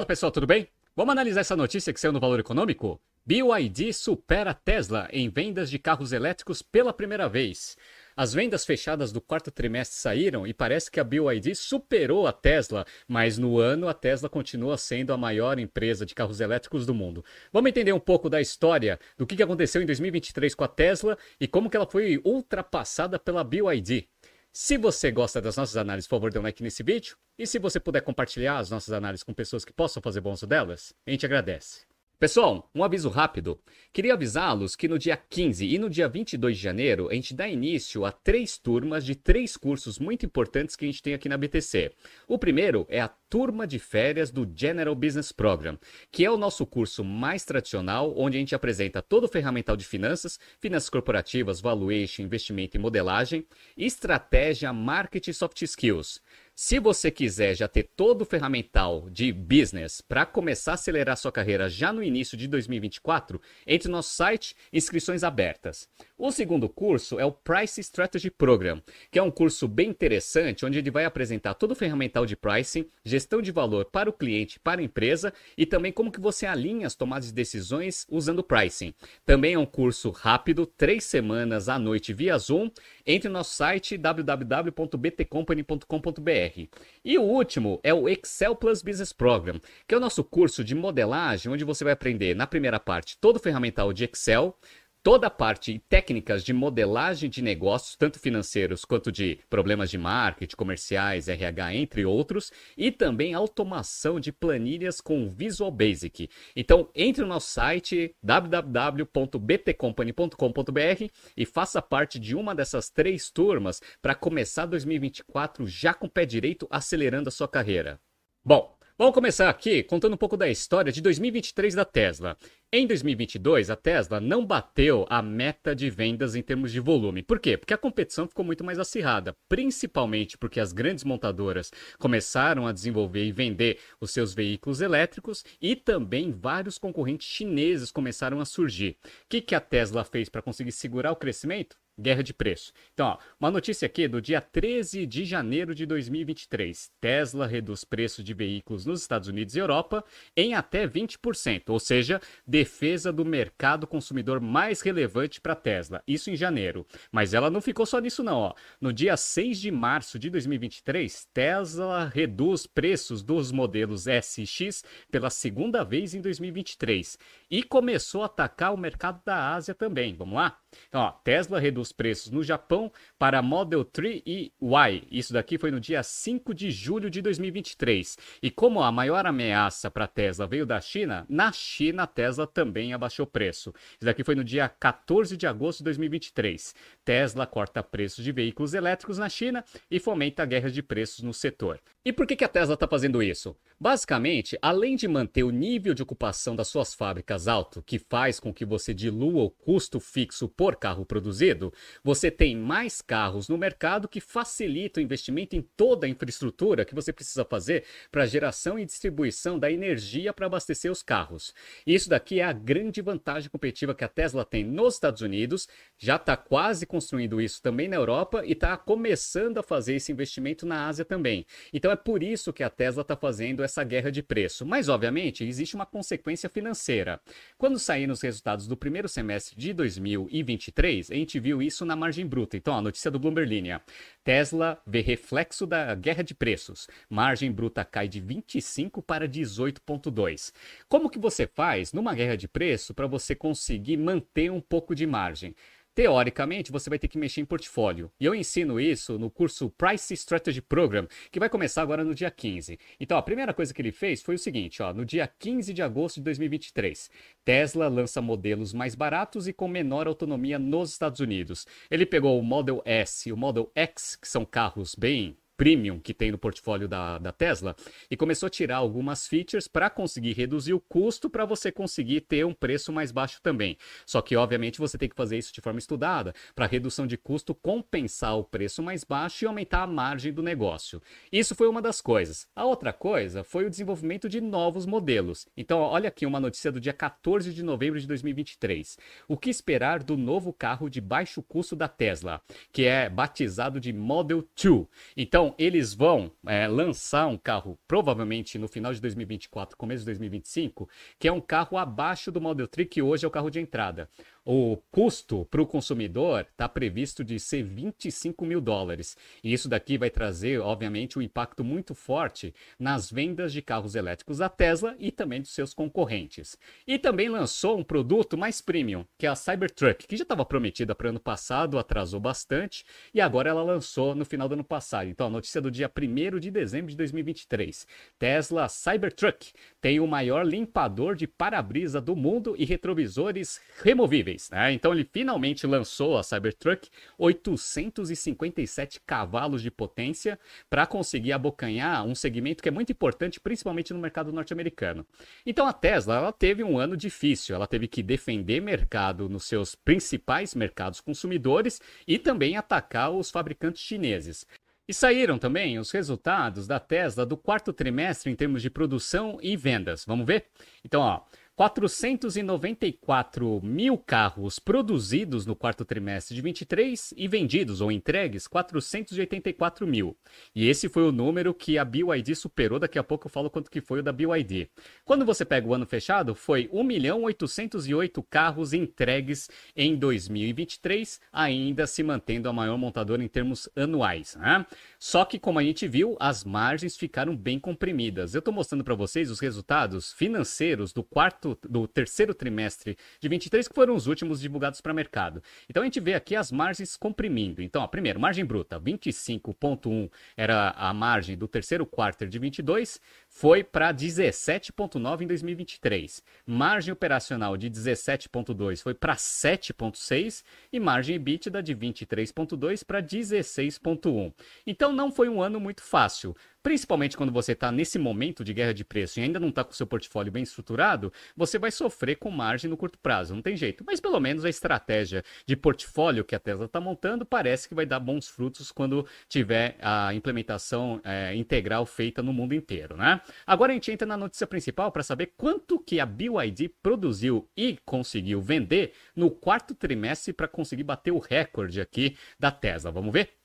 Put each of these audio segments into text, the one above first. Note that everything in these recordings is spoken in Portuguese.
Fala pessoal, tudo bem? Vamos analisar essa notícia que saiu no Valor Econômico? BYD supera Tesla em vendas de carros elétricos pela primeira vez. As vendas fechadas do quarto trimestre saíram e parece que a BYD superou a Tesla, mas no ano a Tesla continua sendo a maior empresa de carros elétricos do mundo. Vamos entender um pouco da história do que aconteceu em 2023 com a Tesla e como que ela foi ultrapassada pela BYD. Se você gosta das nossas análises, por favor, dê um like nesse vídeo. E se você puder compartilhar as nossas análises com pessoas que possam fazer bom uso delas, a gente agradece. Pessoal, um aviso rápido. Queria avisá-los que no dia 15 e no dia 22 de janeiro a gente dá início a três turmas de três cursos muito importantes que a gente tem aqui na BTC. O primeiro é a turma de férias do General Business Program, que é o nosso curso mais tradicional, onde a gente apresenta todo o ferramental de finanças, finanças corporativas, valuation, investimento e modelagem, estratégia, marketing e soft skills. Se você quiser já ter todo o ferramental de business para começar a acelerar sua carreira já no início de 2024, entre no nosso site, inscrições abertas. O segundo curso é o Price Strategy Program, que é um curso bem interessante, onde ele vai apresentar todo o ferramental de pricing, gestão de valor para o cliente, para a empresa e também como que você alinha as tomadas de decisões usando pricing. Também é um curso rápido, três semanas à noite via Zoom. Entre no nosso site www.btcompany.com.br e o último é o Excel Plus Business Program, que é o nosso curso de modelagem, onde você vai aprender na primeira parte todo o ferramental de Excel, toda a parte técnicas de modelagem de negócios, tanto financeiros quanto de problemas de marketing, comerciais, RH, entre outros, e também automação de planilhas com Visual Basic. Então, entre no nosso site www.btcompany.com.br e faça parte de uma dessas três turmas para começar 2024 já com o pé direito acelerando a sua carreira. Bom, Vamos começar aqui contando um pouco da história de 2023 da Tesla. Em 2022, a Tesla não bateu a meta de vendas em termos de volume. Por quê? Porque a competição ficou muito mais acirrada, principalmente porque as grandes montadoras começaram a desenvolver e vender os seus veículos elétricos e também vários concorrentes chineses começaram a surgir. O que, que a Tesla fez para conseguir segurar o crescimento? Guerra de preço. Então, ó, uma notícia aqui do dia 13 de janeiro de 2023. Tesla reduz preço de veículos nos Estados Unidos e Europa em até 20%, ou seja, defesa do mercado consumidor mais relevante para Tesla. Isso em janeiro. Mas ela não ficou só nisso não, ó. No dia 6 de março de 2023, Tesla reduz preços dos modelos S e X pela segunda vez em 2023 e começou a atacar o mercado da Ásia também. Vamos lá? Então, ó, Tesla reduz preços no Japão para Model 3 e Y. Isso daqui foi no dia 5 de julho de 2023. E como a maior ameaça para a Tesla veio da China, na China a Tesla também abaixou preço. Isso daqui foi no dia 14 de agosto de 2023. Tesla corta preços de veículos elétricos na China e fomenta a guerra de preços no setor. E por que, que a Tesla está fazendo isso? Basicamente, além de manter o nível de ocupação das suas fábricas alto, que faz com que você dilua o custo fixo por carro produzido, você tem mais carros no mercado que facilita o investimento em toda a infraestrutura que você precisa fazer para geração e distribuição da energia para abastecer os carros. Isso daqui é a grande vantagem competitiva que a Tesla tem nos Estados Unidos, já está quase construindo isso também na Europa e está começando a fazer esse investimento na Ásia também. Então é por isso que a Tesla está fazendo essa guerra de preço. Mas, obviamente, existe uma consequência financeira. Quando saíram os resultados do primeiro semestre de 2023, a gente viu isso na margem bruta. Então, a notícia do Bloomberg Linha. Tesla vê reflexo da guerra de preços. Margem bruta cai de 25 para 18,2. Como que você faz numa guerra de preço para você conseguir manter um pouco de margem? Teoricamente, você vai ter que mexer em portfólio. E eu ensino isso no curso Price Strategy Program, que vai começar agora no dia 15. Então, a primeira coisa que ele fez foi o seguinte, ó, no dia 15 de agosto de 2023, Tesla lança modelos mais baratos e com menor autonomia nos Estados Unidos. Ele pegou o Model S e o Model X, que são carros bem premium que tem no portfólio da, da Tesla e começou a tirar algumas features para conseguir reduzir o custo para você conseguir ter um preço mais baixo também. Só que, obviamente, você tem que fazer isso de forma estudada para redução de custo compensar o preço mais baixo e aumentar a margem do negócio. Isso foi uma das coisas. A outra coisa foi o desenvolvimento de novos modelos. Então, olha aqui uma notícia do dia 14 de novembro de 2023. O que esperar do novo carro de baixo custo da Tesla, que é batizado de Model 2. Então, Então, eles vão é, lançar um carro, provavelmente no final de 2024, começo de 2025, que é um carro abaixo do Model 3, que hoje é o carro de entrada o custo para o consumidor está previsto de ser 25 mil dólares. E isso daqui vai trazer, obviamente, um impacto muito forte nas vendas de carros elétricos da Tesla e também dos seus concorrentes. E também lançou um produto mais premium, que é a Cybertruck, que já estava prometida para ano passado, atrasou bastante, e agora ela lançou no final do ano passado. Então, notícia do dia 1 de dezembro de 2023. Tesla Cybertruck tem o maior limpador de para-brisa do mundo e retrovisores removíveis. Né? Então ele finalmente lançou a Cybertruck, 857 cavalos de potência, para conseguir abocanhar um segmento que é muito importante, principalmente no mercado norte-americano. Então a Tesla ela teve um ano difícil, ela teve que defender mercado nos seus principais mercados consumidores e também atacar os fabricantes chineses. E saíram também os resultados da Tesla do quarto trimestre em termos de produção e vendas. Vamos ver? Então, ó, 494 mil carros produzidos no quarto trimestre de 23 e vendidos ou entregues 484 mil. E esse foi o número que a BYD superou. Daqui a pouco eu falo quanto que foi o da BYD. Quando você pega o ano fechado, foi 1 milhão 808 carros entregues em 2023, ainda se mantendo a maior montadora em termos anuais. Né? Só que, como a gente viu, as margens ficaram bem comprimidas. Eu estou mostrando para vocês os resultados financeiros do quarto do terceiro trimestre de 23, que foram os últimos divulgados para mercado. Então a gente vê aqui as margens comprimindo. Então, ó, primeiro, margem bruta, 25,1 era a margem do terceiro quarto de 22, foi para 17,9 em 2023. Margem operacional de 17,2 foi para 7,6 e margem EBITDA de 23,2 para 16,1. Então não foi um ano muito fácil. Principalmente quando você está nesse momento de guerra de preço e ainda não está com seu portfólio bem estruturado, você vai sofrer com margem no curto prazo, não tem jeito. Mas pelo menos a estratégia de portfólio que a Tesla está montando parece que vai dar bons frutos quando tiver a implementação é, integral feita no mundo inteiro, né? Agora a gente entra na notícia principal para saber quanto que a BYD produziu e conseguiu vender no quarto trimestre para conseguir bater o recorde aqui da Tesla. Vamos ver?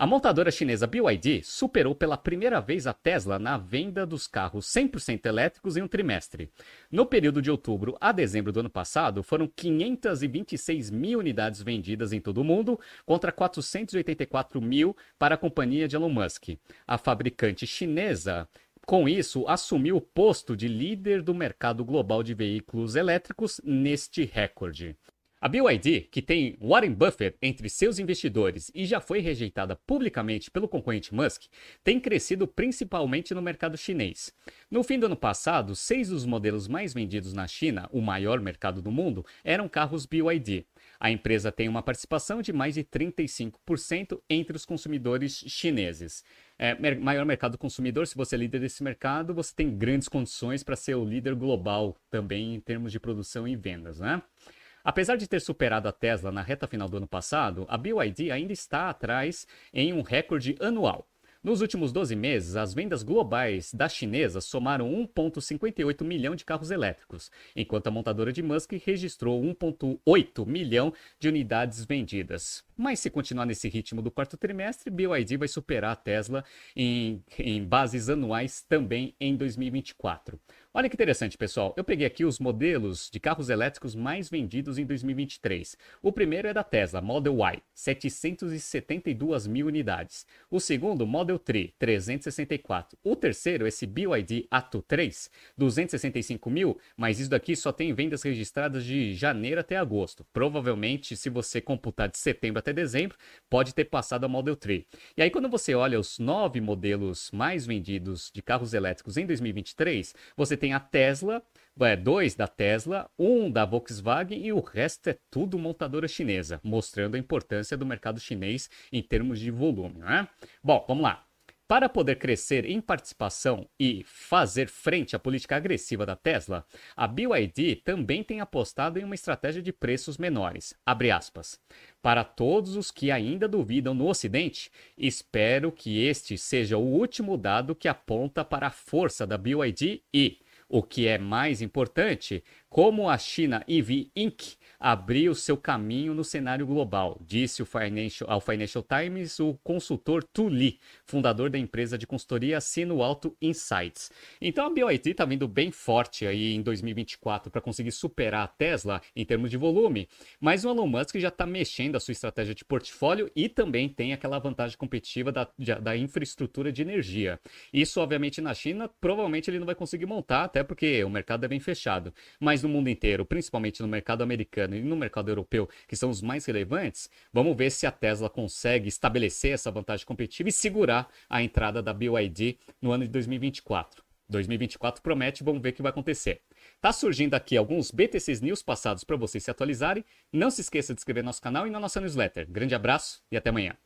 A montadora chinesa BYD superou pela primeira vez a Tesla na venda dos carros 100% elétricos em um trimestre. No período de outubro a dezembro do ano passado, foram 526 mil unidades vendidas em todo o mundo, contra 484 mil para a companhia de Elon Musk. A fabricante chinesa com isso, assumiu o posto de líder do mercado global de veículos elétricos neste recorde. A BYD, que tem Warren Buffett entre seus investidores e já foi rejeitada publicamente pelo concorrente Musk, tem crescido principalmente no mercado chinês. No fim do ano passado, seis dos modelos mais vendidos na China, o maior mercado do mundo, eram carros BYD. A empresa tem uma participação de mais de 35% entre os consumidores chineses. É, maior mercado consumidor, se você é líder desse mercado, você tem grandes condições para ser o líder global também em termos de produção e vendas, né? Apesar de ter superado a Tesla na reta final do ano passado, a BYD ainda está atrás em um recorde anual. Nos últimos 12 meses, as vendas globais da chinesa somaram 1,58 milhão de carros elétricos, enquanto a montadora de Musk registrou 1,8 milhão de unidades vendidas. Mas se continuar nesse ritmo do quarto trimestre, BYD vai superar a Tesla em, em bases anuais também em 2024. Olha que interessante, pessoal. Eu peguei aqui os modelos de carros elétricos mais vendidos em 2023. O primeiro é da Tesla, Model Y, 772 mil unidades. O segundo, Model 3, 364. O terceiro, esse BYD Atto 3, 265 mil, mas isso daqui só tem vendas registradas de janeiro até agosto. Provavelmente, se você computar de setembro até dezembro, pode ter passado a Model 3. E aí, quando você olha os nove modelos mais vendidos de carros elétricos em 2023, você tem a Tesla, é, dois da Tesla, um da Volkswagen e o resto é tudo montadora chinesa, mostrando a importância do mercado chinês em termos de volume. Né? Bom, vamos lá. Para poder crescer em participação e fazer frente à política agressiva da Tesla, a BYD também tem apostado em uma estratégia de preços menores. Para todos os que ainda duvidam no Ocidente, espero que este seja o último dado que aponta para a força da BYD e, o que é mais importante, como a China EV Inc. abrir o seu caminho no cenário global, disse Financial, ao Financial Times o consultor Tu Lee, fundador da empresa de consultoria Sino Alto Insights. Então a BYD está vindo bem forte aí em 2024 para conseguir superar a Tesla em termos de volume, mas o Elon Musk já está mexendo a sua estratégia de portfólio e também tem aquela vantagem competitiva da, da infraestrutura de energia. Isso, obviamente, na China, provavelmente ele não vai conseguir montar, até porque o mercado é bem fechado. Mas no mundo inteiro, principalmente no mercado americano e no mercado europeu, que são os mais relevantes, vamos ver se a Tesla consegue estabelecer essa vantagem competitiva e segurar a entrada da BYD no ano de 2024. 2024 promete, vamos ver o que vai acontecer. Tá surgindo aqui alguns BTCs News passados para vocês se atualizarem. Não se esqueça de inscrever no nosso canal e na nossa newsletter. Grande abraço e até amanhã.